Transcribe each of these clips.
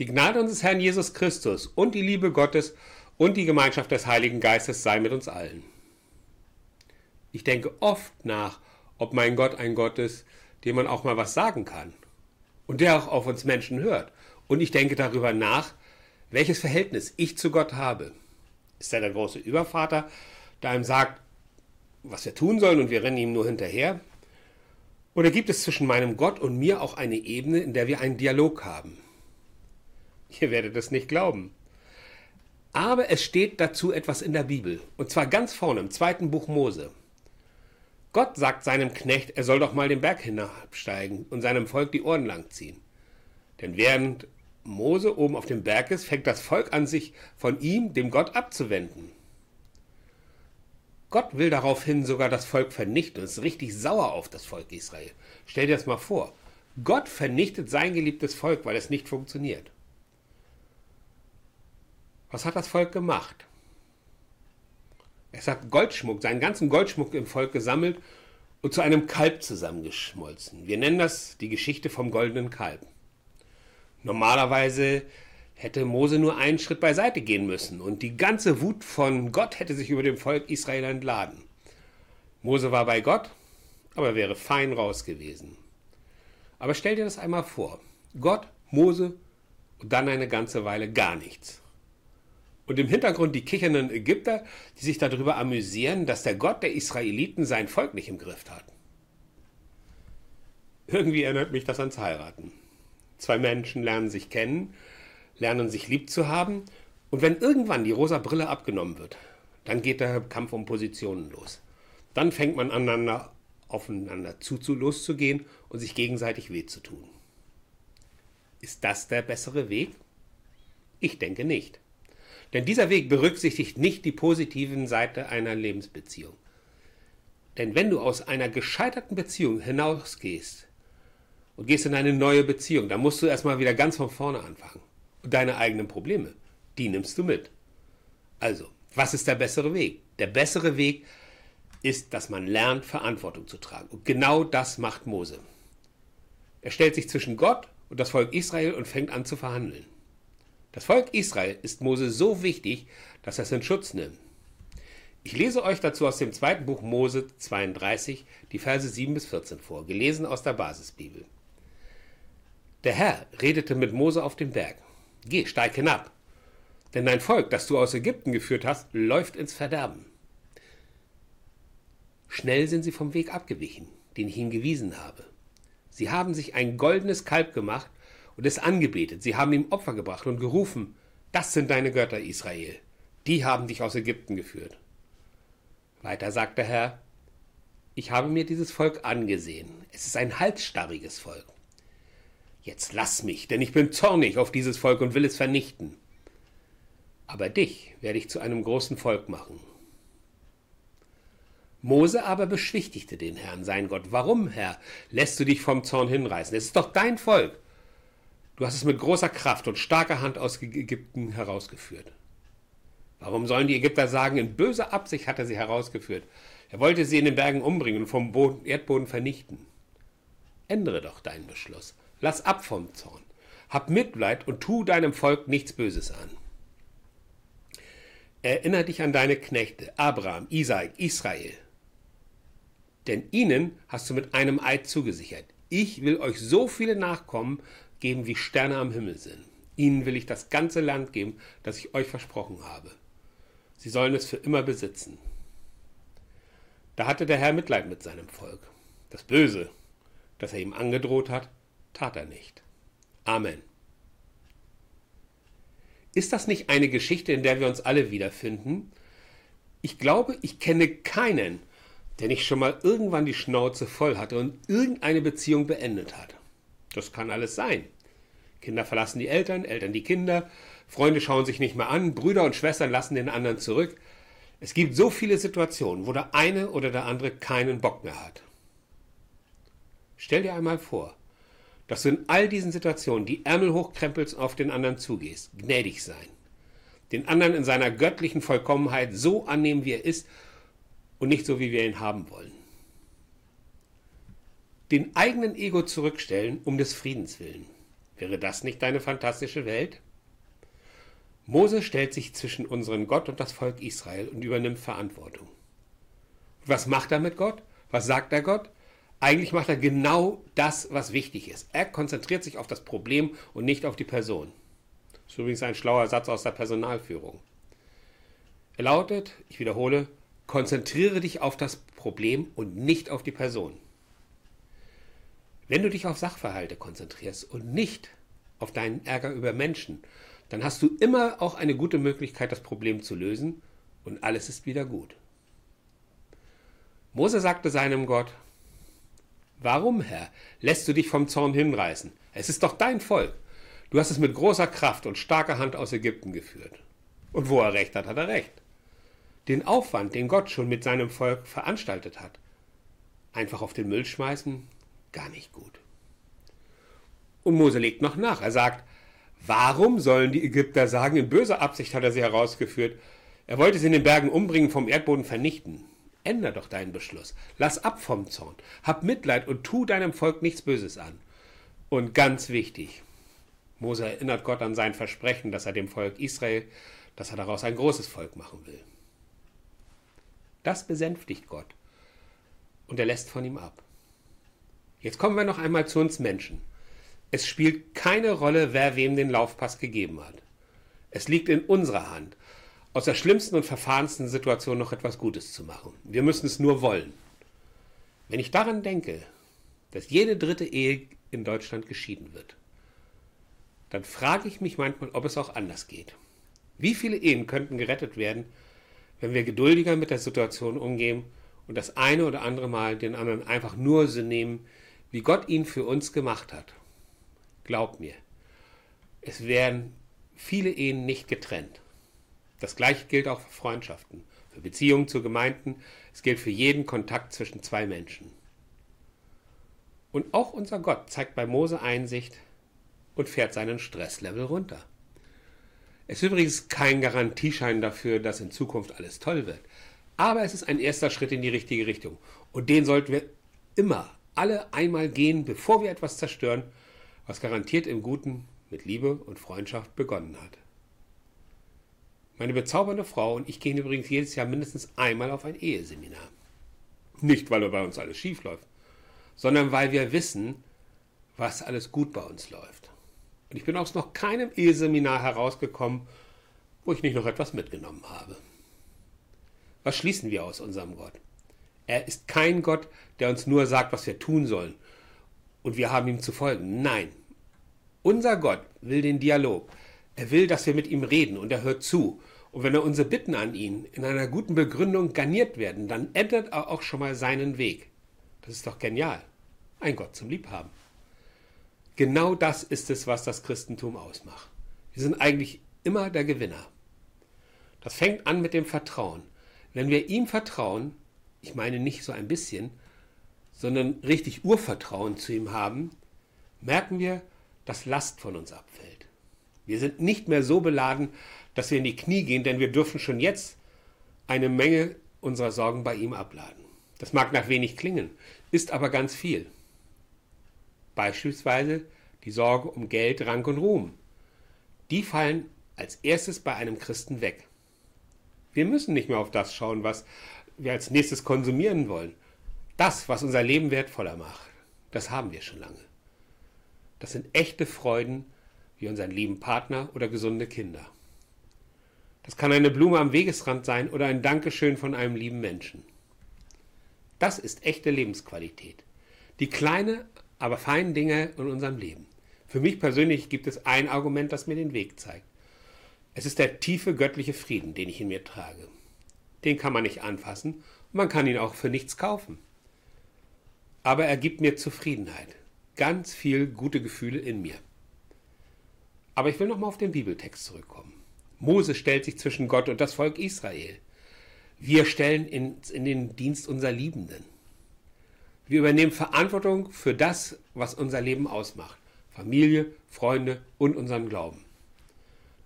Die Gnade unseres Herrn Jesus Christus und die Liebe Gottes und die Gemeinschaft des Heiligen Geistes sei mit uns allen. Ich denke oft nach, ob mein Gott ein Gott ist, dem man auch mal was sagen kann und der auch auf uns Menschen hört. Und ich denke darüber nach, welches Verhältnis ich zu Gott habe. Ist er der große Übervater, der einem sagt, was wir tun sollen und wir rennen ihm nur hinterher? Oder gibt es zwischen meinem Gott und mir auch eine Ebene, in der wir einen Dialog haben? Ihr werdet es nicht glauben. Aber es steht dazu etwas in der Bibel. Und zwar ganz vorne im zweiten Buch Mose. Gott sagt seinem Knecht, er soll doch mal den Berg hinabsteigen und seinem Volk die Ohren langziehen. Denn während Mose oben auf dem Berg ist, fängt das Volk an, sich von ihm, dem Gott, abzuwenden. Gott will daraufhin sogar das Volk vernichten und ist richtig sauer auf das Volk Israel. Stell dir das mal vor. Gott vernichtet sein geliebtes Volk, weil es nicht funktioniert. Was hat das Volk gemacht? Es hat Goldschmuck, seinen ganzen Goldschmuck im Volk gesammelt und zu einem Kalb zusammengeschmolzen. Wir nennen das die Geschichte vom goldenen Kalb. Normalerweise hätte Mose nur einen Schritt beiseite gehen müssen und die ganze Wut von Gott hätte sich über dem Volk Israel entladen. Mose war bei Gott, aber wäre fein raus gewesen. Aber stell dir das einmal vor. Gott, Mose und dann eine ganze Weile gar nichts. Und im Hintergrund die kichernden Ägypter, die sich darüber amüsieren, dass der Gott der Israeliten sein Volk nicht im Griff hat. Irgendwie erinnert mich das ans Heiraten. Zwei Menschen lernen sich kennen, lernen sich lieb zu haben, und wenn irgendwann die rosa Brille abgenommen wird, dann geht der Kampf um Positionen los. Dann fängt man aneinander aufeinander zu, loszugehen und sich gegenseitig weh zu tun. Ist das der bessere Weg? Ich denke nicht. Denn dieser Weg berücksichtigt nicht die positiven Seiten einer Lebensbeziehung. Denn wenn du aus einer gescheiterten Beziehung hinausgehst und gehst in eine neue Beziehung, dann musst du erstmal wieder ganz von vorne anfangen. Und deine eigenen Probleme, die nimmst du mit. Also, was ist der bessere Weg? Der bessere Weg ist, dass man lernt, Verantwortung zu tragen. Und genau das macht Mose. Er stellt sich zwischen Gott und das Volk Israel und fängt an zu verhandeln. Das Volk Israel ist Mose so wichtig, dass er es in Schutz nimmt. Ich lese euch dazu aus dem zweiten Buch Mose 32 die Verse 7 bis 14 vor, gelesen aus der Basisbibel. Der Herr redete mit Mose auf dem Berg. Geh, steig hinab, denn dein Volk, das du aus Ägypten geführt hast, läuft ins Verderben. Schnell sind sie vom Weg abgewichen, den ich ihnen gewiesen habe. Sie haben sich ein goldenes Kalb gemacht und es angebetet. Sie haben ihm Opfer gebracht und gerufen, das sind deine Götter, Israel. Die haben dich aus Ägypten geführt. Weiter sagt der Herr, ich habe mir dieses Volk angesehen. Es ist ein halsstarriges Volk. Jetzt lass mich, denn ich bin zornig auf dieses Volk und will es vernichten. Aber dich werde ich zu einem großen Volk machen. Mose aber beschwichtigte den Herrn, sein Gott. Warum, Herr, lässt du dich vom Zorn hinreißen? Es ist doch dein Volk. Du hast es mit großer Kraft und starker Hand aus Ägypten herausgeführt. Warum sollen die Ägypter sagen, in böser Absicht hat er sie herausgeführt? Er wollte sie in den Bergen umbringen und vom Boden, Erdboden vernichten. Ändere doch deinen Beschluss. Lass ab vom Zorn. Hab Mitleid und tu deinem Volk nichts Böses an. Erinner dich an deine Knechte, Abraham, Isaak, Israel. Denn ihnen hast du mit einem Eid zugesichert. Ich will euch so viele Nachkommen geben, wie Sterne am Himmel sind. Ihnen will ich das ganze Land geben, das ich euch versprochen habe. Sie sollen es für immer besitzen. Da hatte der Herr Mitleid mit seinem Volk. Das Böse, das er ihm angedroht hat, tat er nicht. Amen. Ist das nicht eine Geschichte, in der wir uns alle wiederfinden? Ich glaube, ich kenne keinen, der nicht schon mal irgendwann die Schnauze voll hatte und irgendeine Beziehung beendet hat. Das kann alles sein. Kinder verlassen die Eltern, Eltern die Kinder, Freunde schauen sich nicht mehr an, Brüder und Schwestern lassen den anderen zurück. Es gibt so viele Situationen, wo der eine oder der andere keinen Bock mehr hat. Stell dir einmal vor, dass du in all diesen Situationen die Ärmel hochkrempelst und auf den anderen zugehst, gnädig sein, den anderen in seiner göttlichen Vollkommenheit so annehmen, wie er ist und nicht so, wie wir ihn haben wollen den eigenen Ego zurückstellen um des Friedens willen. Wäre das nicht deine fantastische Welt? Mose stellt sich zwischen unseren Gott und das Volk Israel und übernimmt Verantwortung. Was macht er mit Gott? Was sagt er Gott? Eigentlich macht er genau das, was wichtig ist. Er konzentriert sich auf das Problem und nicht auf die Person. Das ist übrigens ein schlauer Satz aus der Personalführung. Er lautet, ich wiederhole, konzentriere dich auf das Problem und nicht auf die Person. Wenn du dich auf Sachverhalte konzentrierst und nicht auf deinen Ärger über Menschen, dann hast du immer auch eine gute Möglichkeit, das Problem zu lösen und alles ist wieder gut. Mose sagte seinem Gott, Warum, Herr, lässt du dich vom Zorn hinreißen? Es ist doch dein Volk. Du hast es mit großer Kraft und starker Hand aus Ägypten geführt. Und wo er recht hat, hat er recht. Den Aufwand, den Gott schon mit seinem Volk veranstaltet hat, einfach auf den Müll schmeißen, gar nicht gut. Und Mose legt noch nach. Er sagt, warum sollen die Ägypter sagen, in böser Absicht hat er sie herausgeführt, er wollte sie in den Bergen umbringen, vom Erdboden vernichten. Änder doch deinen Beschluss. Lass ab vom Zorn. Hab Mitleid und tu deinem Volk nichts Böses an. Und ganz wichtig, Mose erinnert Gott an sein Versprechen, dass er dem Volk Israel, dass er daraus ein großes Volk machen will. Das besänftigt Gott. Und er lässt von ihm ab. Jetzt kommen wir noch einmal zu uns Menschen. Es spielt keine Rolle, wer wem den Laufpass gegeben hat. Es liegt in unserer Hand, aus der schlimmsten und verfahrensten Situation noch etwas Gutes zu machen. Wir müssen es nur wollen. Wenn ich daran denke, dass jede dritte Ehe in Deutschland geschieden wird, dann frage ich mich manchmal, ob es auch anders geht. Wie viele Ehen könnten gerettet werden, wenn wir geduldiger mit der Situation umgehen und das eine oder andere Mal den anderen einfach nur so nehmen, wie Gott ihn für uns gemacht hat. Glaubt mir, es werden viele Ehen nicht getrennt. Das gleiche gilt auch für Freundschaften, für Beziehungen zu Gemeinden, es gilt für jeden Kontakt zwischen zwei Menschen. Und auch unser Gott zeigt bei Mose Einsicht und fährt seinen Stresslevel runter. Es ist übrigens kein Garantieschein dafür, dass in Zukunft alles toll wird. Aber es ist ein erster Schritt in die richtige Richtung. Und den sollten wir immer, alle einmal gehen, bevor wir etwas zerstören, was garantiert im Guten mit Liebe und Freundschaft begonnen hat. Meine bezaubernde Frau und ich gehen übrigens jedes Jahr mindestens einmal auf ein Eheseminar. Nicht, weil bei uns alles schief läuft, sondern weil wir wissen, was alles gut bei uns läuft. Und ich bin aus noch keinem Eheseminar herausgekommen, wo ich nicht noch etwas mitgenommen habe. Was schließen wir aus unserem Gott? Er ist kein Gott, der uns nur sagt, was wir tun sollen und wir haben ihm zu folgen. Nein, unser Gott will den Dialog. Er will, dass wir mit ihm reden und er hört zu. Und wenn er unsere Bitten an ihn in einer guten Begründung garniert werden, dann ändert er auch schon mal seinen Weg. Das ist doch genial. Ein Gott zum Liebhaben. Genau das ist es, was das Christentum ausmacht. Wir sind eigentlich immer der Gewinner. Das fängt an mit dem Vertrauen. Wenn wir ihm vertrauen, ich meine nicht so ein bisschen, sondern richtig Urvertrauen zu ihm haben, merken wir, dass Last von uns abfällt. Wir sind nicht mehr so beladen, dass wir in die Knie gehen, denn wir dürfen schon jetzt eine Menge unserer Sorgen bei ihm abladen. Das mag nach wenig klingen, ist aber ganz viel. Beispielsweise die Sorge um Geld, Rang und Ruhm. Die fallen als erstes bei einem Christen weg. Wir müssen nicht mehr auf das schauen, was wir als nächstes konsumieren wollen. Das, was unser Leben wertvoller macht, das haben wir schon lange. Das sind echte Freuden wie unseren lieben Partner oder gesunde Kinder. Das kann eine Blume am Wegesrand sein oder ein Dankeschön von einem lieben Menschen. Das ist echte Lebensqualität. Die kleine, aber feinen Dinge in unserem Leben. Für mich persönlich gibt es ein Argument, das mir den Weg zeigt. Es ist der tiefe göttliche Frieden, den ich in mir trage. Den kann man nicht anfassen und man kann ihn auch für nichts kaufen. Aber er gibt mir Zufriedenheit, ganz viel gute Gefühle in mir. Aber ich will nochmal auf den Bibeltext zurückkommen. Mose stellt sich zwischen Gott und das Volk Israel. Wir stellen uns in den Dienst unserer Liebenden. Wir übernehmen Verantwortung für das, was unser Leben ausmacht. Familie, Freunde und unseren Glauben.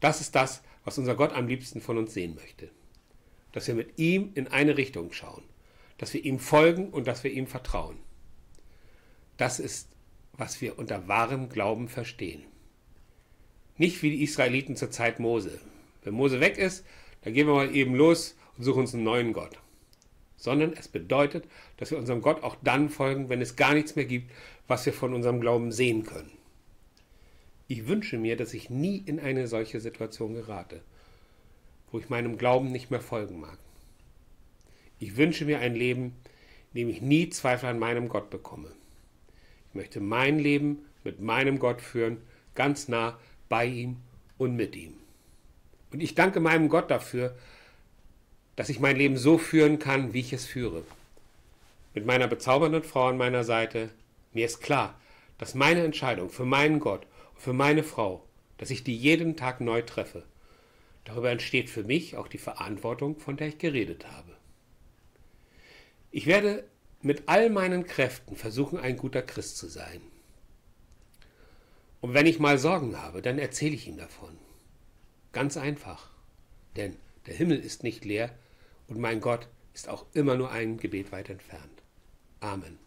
Das ist das, was unser Gott am liebsten von uns sehen möchte. Dass wir mit ihm in eine Richtung schauen, dass wir ihm folgen und dass wir ihm vertrauen. Das ist, was wir unter wahrem Glauben verstehen. Nicht wie die Israeliten zur Zeit Mose. Wenn Mose weg ist, dann gehen wir mal eben los und suchen uns einen neuen Gott. Sondern es bedeutet, dass wir unserem Gott auch dann folgen, wenn es gar nichts mehr gibt, was wir von unserem Glauben sehen können. Ich wünsche mir, dass ich nie in eine solche Situation gerate, wo ich meinem Glauben nicht mehr folgen mag. Ich wünsche mir ein Leben, in dem ich nie Zweifel an meinem Gott bekomme. Ich möchte mein Leben mit meinem Gott führen, ganz nah bei ihm und mit ihm. Und ich danke meinem Gott dafür, dass ich mein Leben so führen kann, wie ich es führe. Mit meiner bezaubernden Frau an meiner Seite, mir ist klar, dass meine Entscheidung für meinen Gott und für meine Frau, dass ich die jeden Tag neu treffe, darüber entsteht für mich auch die Verantwortung, von der ich geredet habe. Ich werde mit all meinen Kräften versuchen, ein guter Christ zu sein. Und wenn ich mal Sorgen habe, dann erzähle ich ihm davon. Ganz einfach. Denn der Himmel ist nicht leer und mein Gott ist auch immer nur ein Gebet weit entfernt. Amen.